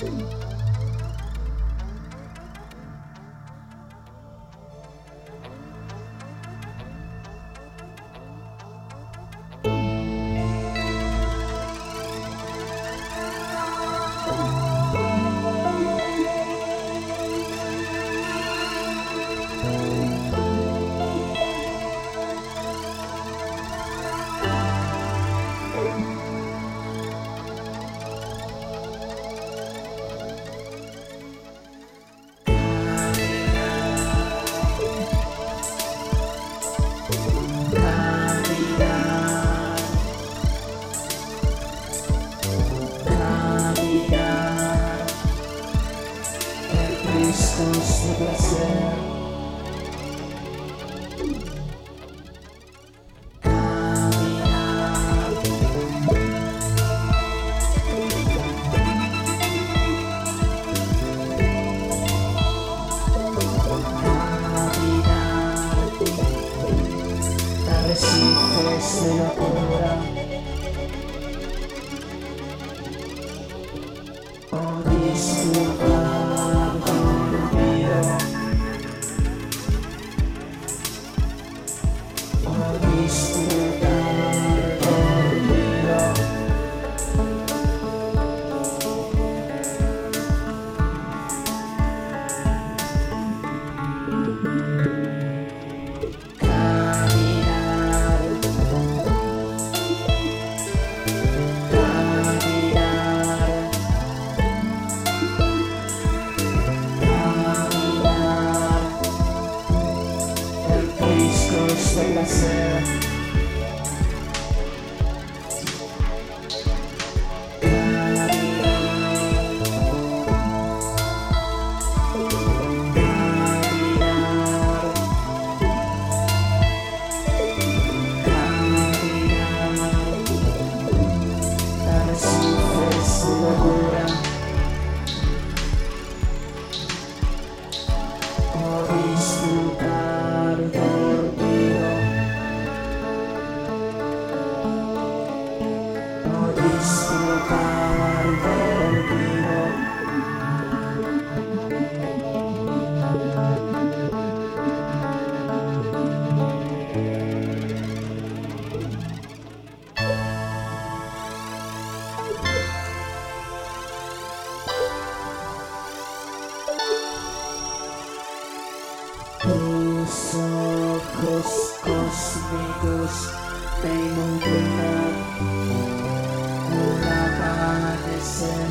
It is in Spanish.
soon. hijos de la obra. Oh, Tus ojos cósmicos me inundan un amanecer.